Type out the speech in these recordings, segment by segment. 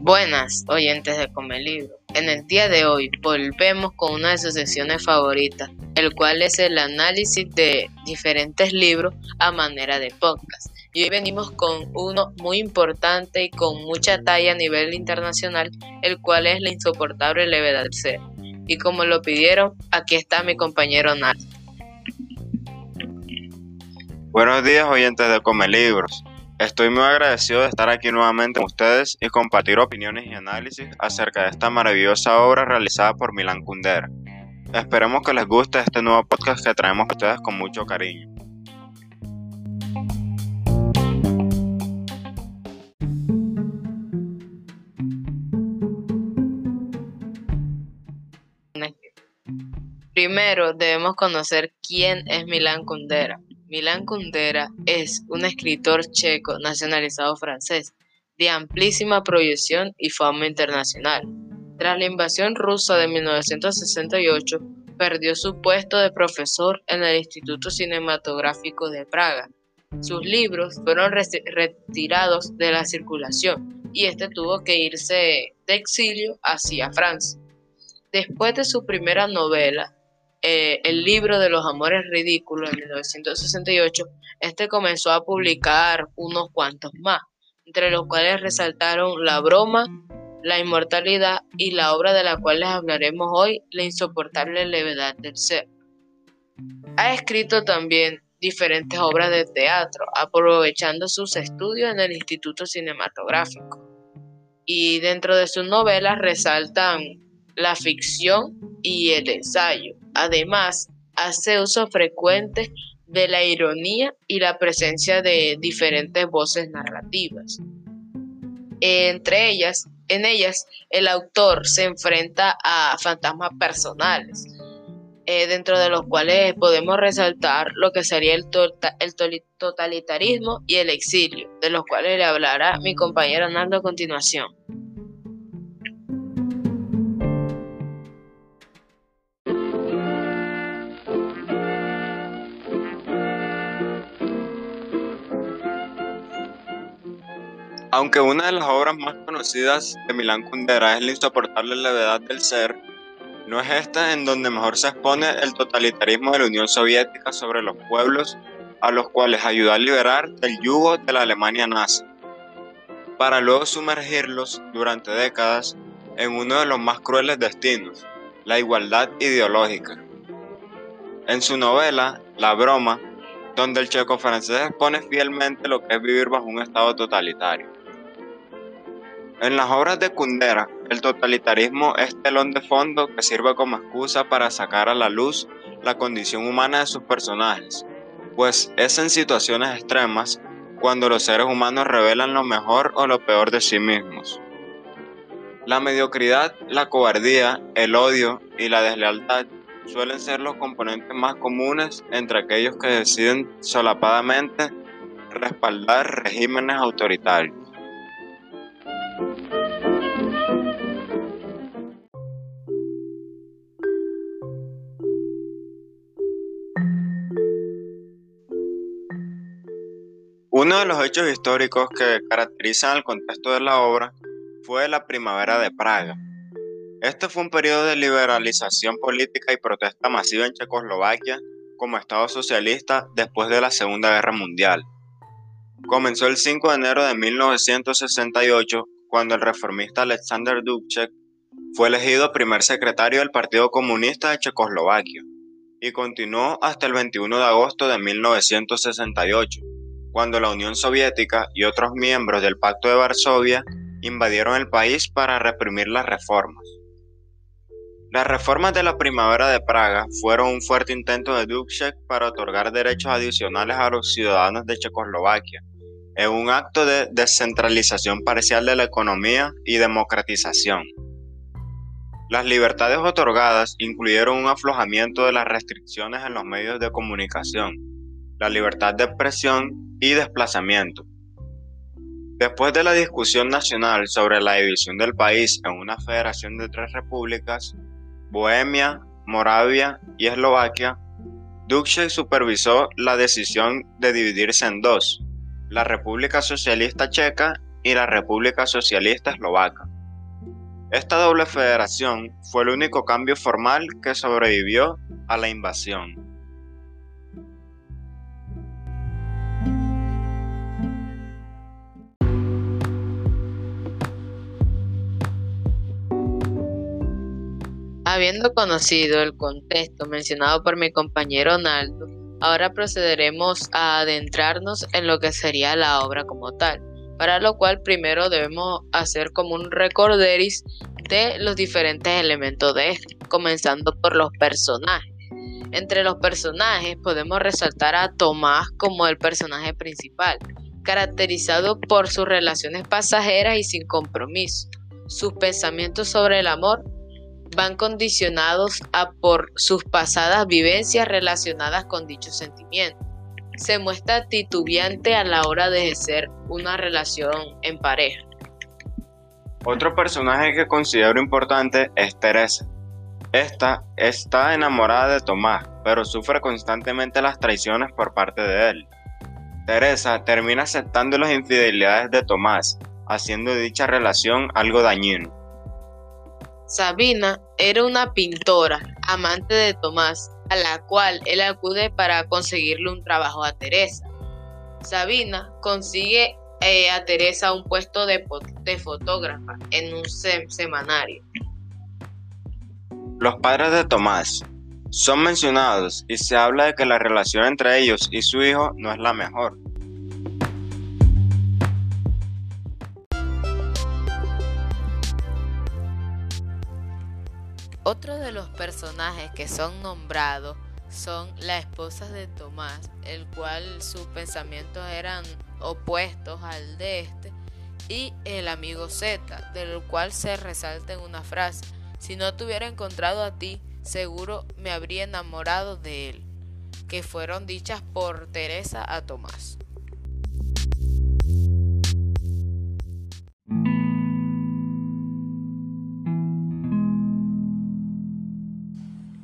Buenas, oyentes de Come Libro. En el día de hoy volvemos con una de sus secciones favoritas, el cual es el análisis de diferentes libros a manera de podcast. Y hoy venimos con uno muy importante y con mucha talla a nivel internacional, el cual es la insoportable levedad del ser. Y como lo pidieron, aquí está mi compañero Nat. Buenos días oyentes de Come Libros. Estoy muy agradecido de estar aquí nuevamente con ustedes y compartir opiniones y análisis acerca de esta maravillosa obra realizada por Milan Kundera. Esperemos que les guste este nuevo podcast que traemos a ustedes con mucho cariño. Primero debemos conocer quién es Milan Kundera. Milan Kundera es un escritor checo nacionalizado francés de amplísima proyección y fama internacional. Tras la invasión rusa de 1968, perdió su puesto de profesor en el Instituto Cinematográfico de Praga. Sus libros fueron retirados de la circulación y este tuvo que irse de exilio hacia Francia. Después de su primera novela, eh, el libro de los amores ridículos en 1968, este comenzó a publicar unos cuantos más, entre los cuales resaltaron La broma, La inmortalidad y la obra de la cual les hablaremos hoy, La insoportable levedad del ser. Ha escrito también diferentes obras de teatro, aprovechando sus estudios en el Instituto Cinematográfico. Y dentro de sus novelas resaltan la ficción y el ensayo. Además, hace uso frecuente de la ironía y la presencia de diferentes voces narrativas. Entre ellas, en ellas, el autor se enfrenta a fantasmas personales, eh, dentro de los cuales podemos resaltar lo que sería el, el totalitarismo y el exilio, de los cuales le hablará mi compañero Nando a continuación. Aunque una de las obras más conocidas de Milán Kundera es La insoportable levedad del ser, no es esta en donde mejor se expone el totalitarismo de la Unión Soviética sobre los pueblos a los cuales ayudó a liberar del yugo de la Alemania nazi, para luego sumergirlos durante décadas en uno de los más crueles destinos, la igualdad ideológica. En su novela, La broma, donde el checo francés expone fielmente lo que es vivir bajo un estado totalitario. En las obras de Kundera, el totalitarismo es telón de fondo que sirve como excusa para sacar a la luz la condición humana de sus personajes, pues es en situaciones extremas cuando los seres humanos revelan lo mejor o lo peor de sí mismos. La mediocridad, la cobardía, el odio y la deslealtad suelen ser los componentes más comunes entre aquellos que deciden solapadamente respaldar regímenes autoritarios. Uno de los hechos históricos que caracterizan el contexto de la obra fue la Primavera de Praga. Este fue un periodo de liberalización política y protesta masiva en Checoslovaquia como Estado socialista después de la Segunda Guerra Mundial. Comenzó el 5 de enero de 1968 cuando el reformista Alexander Dubček fue elegido primer secretario del Partido Comunista de Checoslovaquia y continuó hasta el 21 de agosto de 1968 cuando la Unión Soviética y otros miembros del Pacto de Varsovia invadieron el país para reprimir las reformas. Las reformas de la Primavera de Praga fueron un fuerte intento de Dubček para otorgar derechos adicionales a los ciudadanos de Checoslovaquia, en un acto de descentralización parcial de la economía y democratización. Las libertades otorgadas incluyeron un aflojamiento de las restricciones en los medios de comunicación, la libertad de expresión y desplazamiento. Después de la discusión nacional sobre la división del país en una federación de tres repúblicas, Bohemia, Moravia y Eslovaquia, Dubček supervisó la decisión de dividirse en dos, la República Socialista Checa y la República Socialista Eslovaca. Esta doble federación fue el único cambio formal que sobrevivió a la invasión. Habiendo conocido el contexto mencionado por mi compañero Naldo, ahora procederemos a adentrarnos en lo que sería la obra como tal, para lo cual primero debemos hacer como un recorderis de los diferentes elementos de este, comenzando por los personajes. Entre los personajes podemos resaltar a Tomás como el personaje principal, caracterizado por sus relaciones pasajeras y sin compromiso, sus pensamientos sobre el amor van condicionados a por sus pasadas vivencias relacionadas con dicho sentimiento. Se muestra titubeante a la hora de ejercer una relación en pareja. Otro personaje que considero importante es Teresa. Esta está enamorada de Tomás, pero sufre constantemente las traiciones por parte de él. Teresa termina aceptando las infidelidades de Tomás, haciendo dicha relación algo dañino. Sabina era una pintora, amante de Tomás, a la cual él acude para conseguirle un trabajo a Teresa. Sabina consigue eh, a Teresa un puesto de, fotógrafa en un semanario. Los padres de Tomás son mencionados y se habla de que la relación entre ellos y su hijo no es la mejor. Otro de los personajes que son nombrados son las esposas de Tomás, el cual sus pensamientos eran opuestos al de este, y el amigo Z, del cual se resalta en una frase, si no te hubiera encontrado a ti, seguro me habría enamorado de él, que fueron dichas por Teresa a Tomás.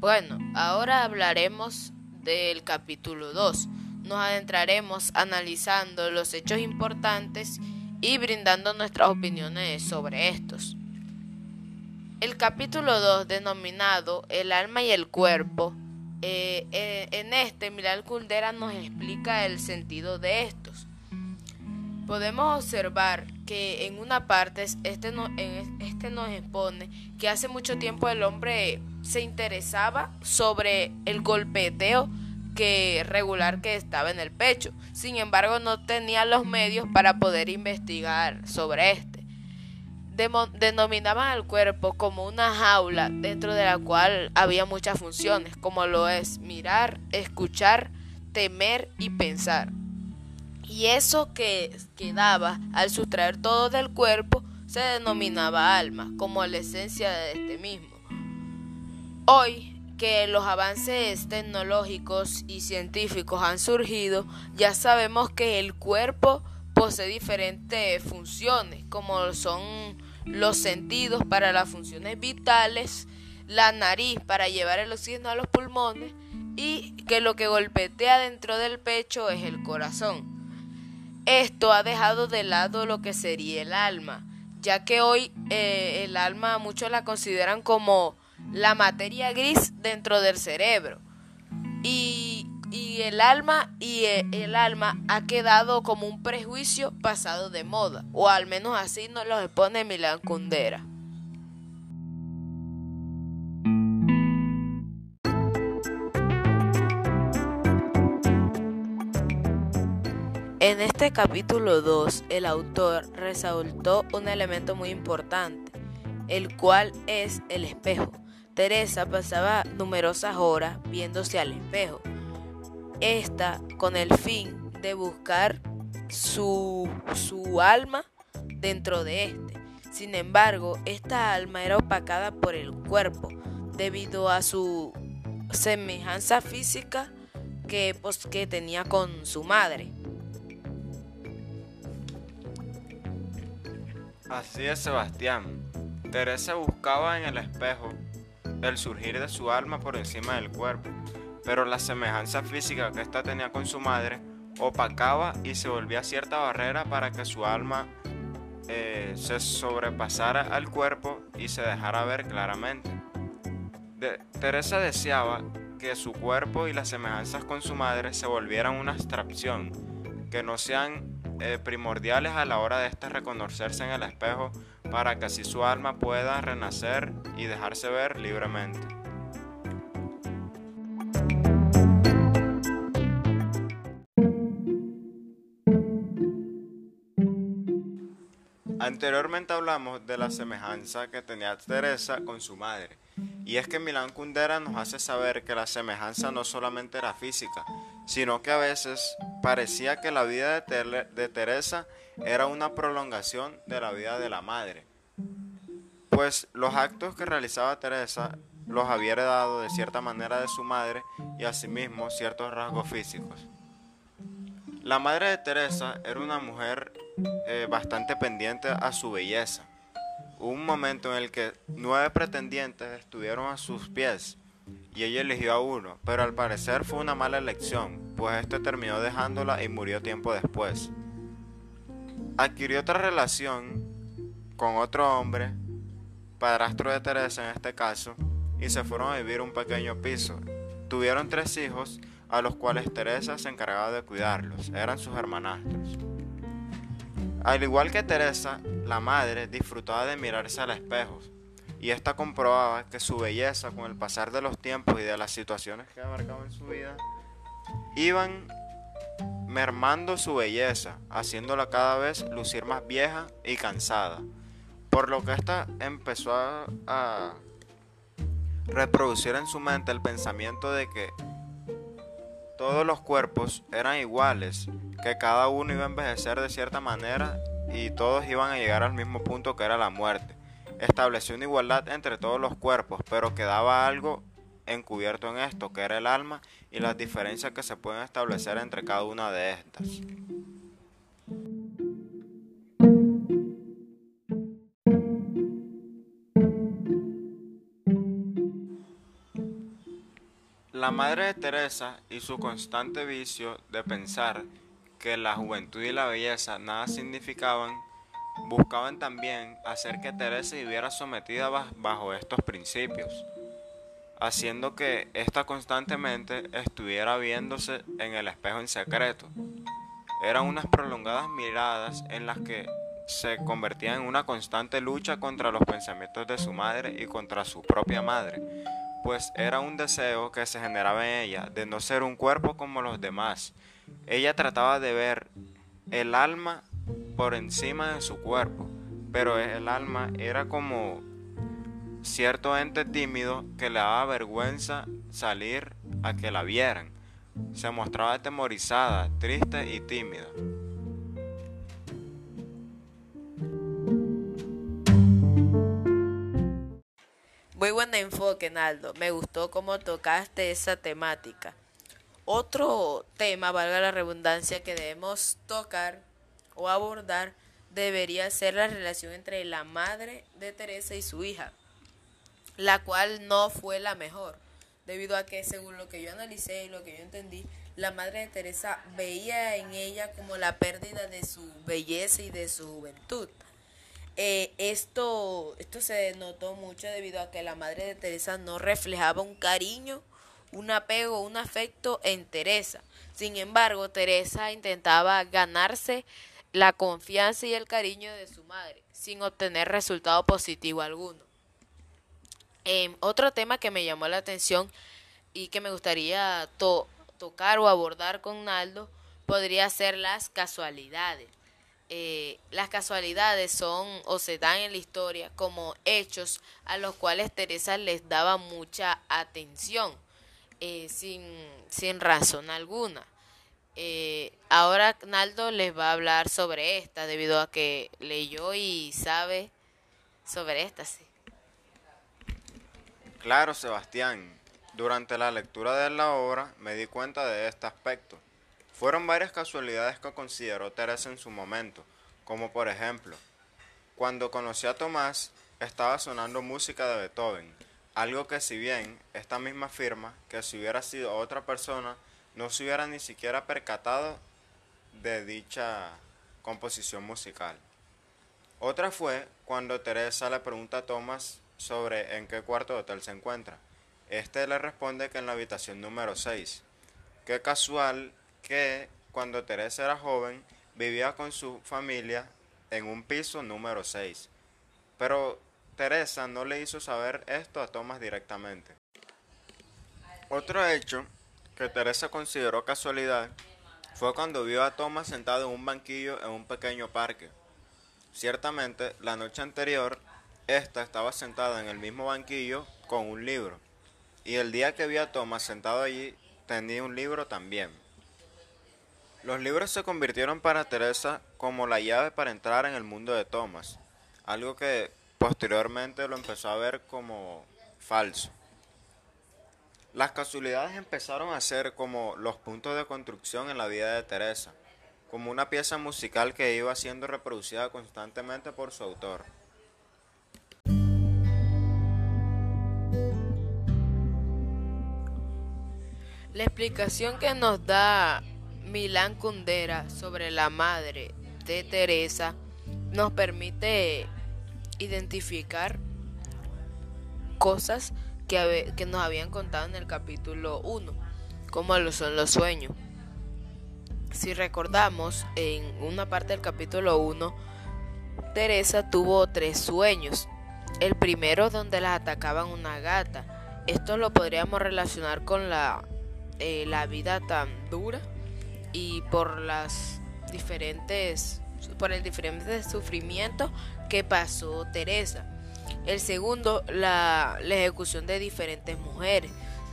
Bueno, ahora hablaremos del capítulo 2. Nos adentraremos analizando los hechos importantes y brindando nuestras opiniones sobre estos. El capítulo 2, denominado El alma y el cuerpo, eh, eh, en este Milal Kuldera nos explica el sentido de estos. Podemos observar que en una parte este, no, este nos expone que hace mucho tiempo el hombre se interesaba sobre el golpeteo que regular que estaba en el pecho. Sin embargo, no tenía los medios para poder investigar sobre este. denominaban al cuerpo como una jaula dentro de la cual había muchas funciones, como lo es mirar, escuchar, temer y pensar. Y eso que quedaba al sustraer todo del cuerpo se denominaba alma, como la esencia de este mismo. Hoy que los avances tecnológicos y científicos han surgido, ya sabemos que el cuerpo posee diferentes funciones, como son los sentidos para las funciones vitales, la nariz para llevar el oxígeno a los pulmones y que lo que golpetea dentro del pecho es el corazón. Esto ha dejado de lado lo que sería el alma, ya que hoy eh, el alma muchos la consideran como la materia gris dentro del cerebro. Y, el alma y eh, el, alma ha quedado como un prejuicio pasado de moda, o al menos así nos lo expone Milán Kundera. En este capítulo 2, el autor resaltó un elemento muy importante, el cual es el espejo. Teresa pasaba numerosas horas viéndose al espejo, esta con el fin de buscar su, su alma dentro de este. Sin embargo, esta alma era opacada por el cuerpo debido a su semejanza física que, pues, que tenía con su madre. Así es, Sebastián. Teresa buscaba en el espejo el surgir de su alma por encima del cuerpo, pero la semejanza física que ésta tenía con su madre opacaba y se volvía cierta barrera para que su alma eh, se sobrepasara al cuerpo y se dejara ver claramente. Teresa deseaba que su cuerpo y las semejanzas con su madre se volvieran una abstracción, que no sean eh, primordiales a la hora de este reconocerse en el espejo para que así su alma pueda renacer y dejarse ver libremente. Anteriormente hablamos de la semejanza que tenía Teresa con su madre, y es que Milán Kundera nos hace saber que la semejanza no solamente era física, sino que a veces parecía que la vida de, Teresa era una prolongación de la vida de la madre, pues los actos que realizaba Teresa los había heredado de cierta manera de su madre y asimismo ciertos rasgos físicos. La madre de Teresa era una mujer eh, bastante pendiente a su belleza. Hubo un momento en el que nueve pretendientes estuvieron a sus pies y ella eligió a uno, pero al parecer fue una mala elección, pues este terminó dejándola y murió tiempo después. Adquirió otra relación con otro hombre, padrastro de Teresa en este caso, y se fueron a vivir un pequeño piso. Tuvieron tres hijos a los cuales Teresa se encargaba de cuidarlos, eran sus hermanastros. Al igual que Teresa, la madre disfrutaba de mirarse al espejo, y ésta comprobaba que su belleza con el pasar de los tiempos y de las situaciones que abarcaba en su vida, iban mermando su belleza, haciéndola cada vez lucir más vieja y cansada, por lo que ésta empezó a reproducir en su mente el pensamiento de que todos los cuerpos eran iguales, que cada uno iba a envejecer de cierta manera y todos iban a llegar al mismo punto que era la muerte. Estableció una igualdad entre todos los cuerpos, pero quedaba algo encubierto en esto, que era el alma y las diferencias que se pueden establecer entre cada una de estas. La madre de Teresa y su constante vicio de pensar que la juventud y la belleza nada significaban, buscaban también hacer que Teresa viviera sometida bajo estos principios, haciendo que ésta constantemente estuviera viéndose en el espejo en secreto. Eran unas prolongadas miradas en las que se convertía en una constante lucha contra los pensamientos de su madre y contra su propia madre pues era un deseo que se generaba en ella de no ser un cuerpo como los demás. Ella trataba de ver el alma por encima de su cuerpo, pero el alma era como cierto ente tímido que le daba vergüenza salir a que la vieran. Se mostraba atemorizada, triste y tímida. Muy buen enfoque, Naldo. Me gustó cómo tocaste esa temática. Otro tema, valga la redundancia, que debemos tocar o abordar debería ser la relación entre la madre de Teresa y su hija, la cual no fue la mejor, debido a que según lo que yo analicé y lo que yo entendí, la madre de Teresa veía en ella como la pérdida de su belleza y de su juventud. Eh, esto, esto se notó mucho debido a que la madre de Teresa no reflejaba un cariño, un apego, un afecto en Teresa. Sin embargo, Teresa intentaba ganarse la confianza y el cariño de su madre, sin obtener resultado positivo alguno. Em, otro tema que me llamó la atención y que me gustaría tocar o abordar con Naldo podría ser las casualidades. Eh, las casualidades son o se dan en la historia como hechos a los cuales Teresa les daba mucha atención eh, sin, sin, razón alguna. Eh, ahora Naldo les va a hablar sobre esta debido a que leyó y sabe sobre esta. Sí. Claro, Sebastián. Durante la lectura de la obra me di cuenta de este aspecto. Fueron varias casualidades que consideró Teresa en su momento, como por ejemplo, cuando conoció a Tomás estaba sonando música de Beethoven, algo que si bien esta misma firma, que si hubiera sido otra persona, no se hubiera ni siquiera percatado de dicha composición musical. Otra fue cuando Teresa le pregunta a Thomas sobre en qué cuarto de hotel se encuentra. Este le responde que en la habitación número 6. Qué casual que cuando Teresa era joven vivía con su familia en un piso número 6. Pero Teresa no le hizo saber esto a Thomas directamente. Otro hecho que Teresa consideró casualidad fue cuando vio a Thomas sentado en un banquillo en un pequeño parque. Ciertamente, la noche anterior, ésta estaba sentada en el mismo banquillo con un libro, y el día que vio a Thomas sentado allí, tenía un libro también. Los libros se convirtieron para Teresa como la llave para entrar en el mundo de Thomas, algo que posteriormente lo empezó a ver como falso. Las casualidades empezaron a ser como los puntos de construcción en la vida de Teresa, como una pieza musical que iba siendo reproducida constantemente por su autor. La explicación que nos da Milán Kundera sobre la madre de Teresa nos permite identificar cosas que, nos habían contado en el capítulo 1, como lo son los sueños. Si recordamos, en una parte del capítulo 1, Teresa tuvo tres sueños. El primero donde las atacaban una gata. Esto lo podríamos relacionar con la, eh, la vida tan dura y por las diferentes por el diferente sufrimiento que pasó Teresa. El segundo, la, ejecución de diferentes mujeres.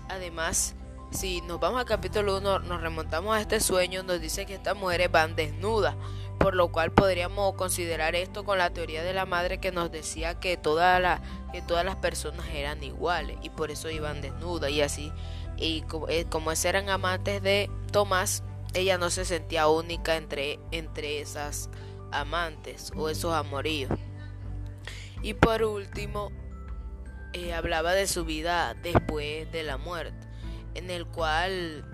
Además, si nos vamos al capítulo 1, nos remontamos a este sueño, nos dice que estas mujeres van desnudas, por lo cual podríamos considerar esto con la teoría de la madre que nos decía que, toda la, que todas las personas eran iguales y por eso iban desnudas y así. Y como, eh, como eran amantes de Tomás, ella no se sentía única entre, entre esas amantes o esos amoríos. Y por último, eh, hablaba de su vida después de la muerte, en el cual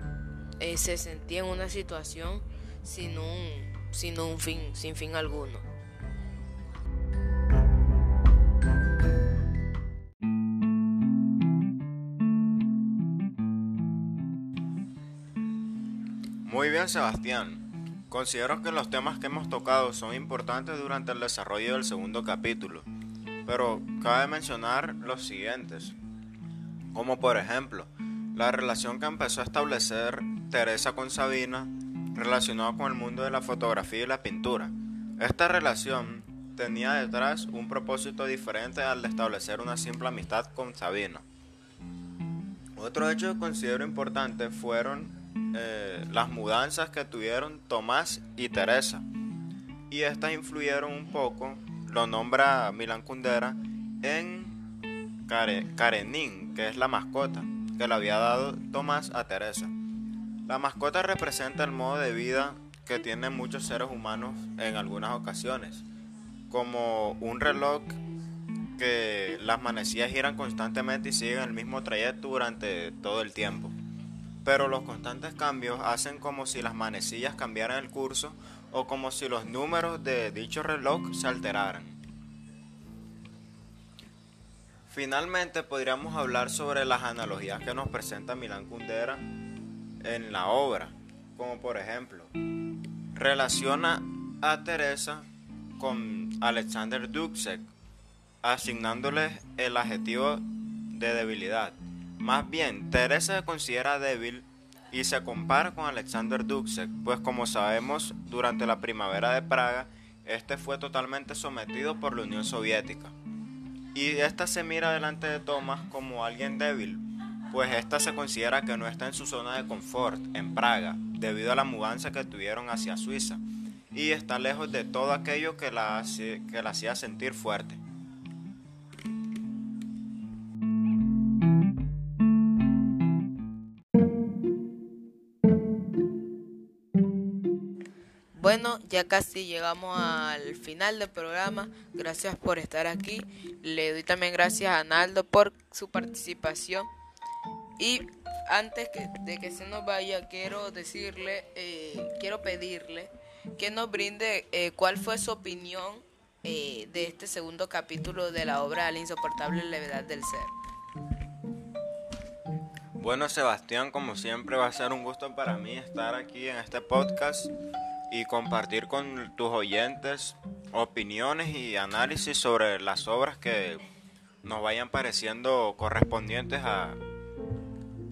eh, se sentía en una situación sin un, sin un fin, sin fin alguno. Muy bien, Sebastián. Considero que los temas que hemos tocado son importantes durante el desarrollo del segundo capítulo pero cabe mencionar los siguientes, como por ejemplo, la relación que empezó a establecer Teresa con Sabina relacionada con el mundo de la fotografía y la pintura. Esta relación tenía detrás un propósito diferente al de establecer una simple amistad con Sabina. Otro hecho que considero importante fueron eh, las mudanzas que tuvieron Tomás y Teresa, y estas influyeron un poco lo nombra Milan Kundera en Karenin, que es la mascota que le había dado Tomás a Teresa. La mascota representa el modo de vida que tienen muchos seres humanos en algunas ocasiones, como un reloj que las manecillas giran constantemente y siguen el mismo trayecto durante todo el tiempo. Pero los constantes cambios hacen como si las manecillas cambiaran el curso o como si los números de dicho reloj se alteraran. Finalmente podríamos hablar sobre las analogías que nos presenta Milán Kundera en la obra, como por ejemplo, relaciona a Teresa con Alexander Dubček, asignándole el adjetivo de debilidad. Más bien, Teresa se considera débil y se compara con Alexander Dubček, pues como sabemos, durante la primavera de Praga, este fue totalmente sometido por la Unión Soviética. Y esta se mira delante de Thomas como alguien débil, pues esta se considera que no está en su zona de confort, en Praga, debido a la mudanza que tuvieron hacia Suiza, y está lejos de todo aquello que la, que la hacía sentir fuerte. Bueno, ya casi llegamos al final del programa. Gracias por estar aquí. Le doy también gracias a Naldo por su participación. Y antes de que se nos vaya, quiero decirle, eh, quiero pedirle que nos brinde eh, cuál fue su opinión eh, de este segundo capítulo de la obra La insoportable levedad del ser. Bueno, Sebastián, como siempre va a ser un gusto para mí estar aquí en este podcast y compartir con tus oyentes opiniones y análisis sobre las obras que nos vayan pareciendo correspondientes a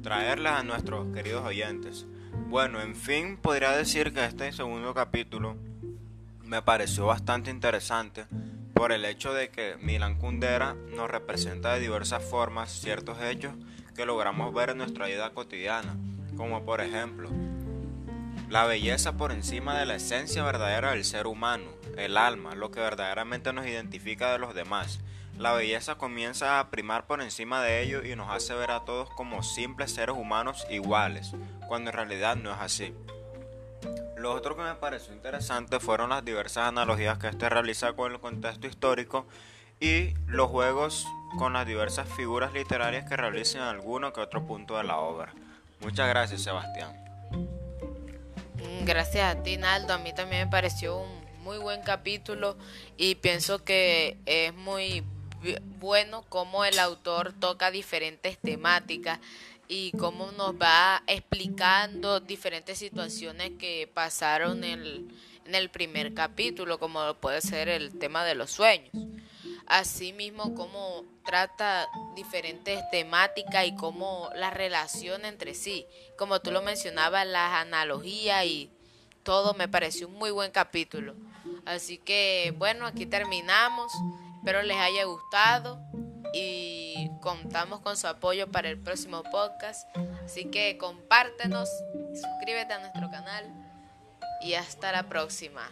traerlas a nuestros queridos oyentes. Bueno, en fin, podría decir que este segundo capítulo me pareció bastante interesante por el hecho de que Milan Kundera nos representa de diversas formas ciertos hechos que logramos ver en nuestra vida cotidiana, como por ejemplo la belleza por encima de la esencia verdadera del ser humano, el alma, lo que verdaderamente nos identifica de los demás. La belleza comienza a primar por encima de ello y nos hace ver a todos como simples seres humanos iguales, cuando en realidad no es así. Lo otro que me pareció interesante fueron las diversas analogías que este realiza con el contexto histórico y los juegos con las diversas figuras literarias que realiza en alguno que otro punto de la obra. Muchas gracias, Sebastián. Mm, gracias a ti, Naldo. A mí también me pareció un muy buen capítulo y pienso que es muy bueno cómo el autor toca diferentes temáticas y cómo nos va explicando diferentes situaciones que pasaron en el, primer capítulo, como puede ser el tema de los sueños. Asimismo, cómo trata diferentes temáticas y cómo la relación entre sí. Como tú lo mencionabas, las analogías y todo me pareció un muy buen capítulo. Así que bueno, aquí terminamos. Espero les haya gustado y contamos con su apoyo para el próximo podcast. Así que compártenos, suscríbete a nuestro canal y hasta la próxima.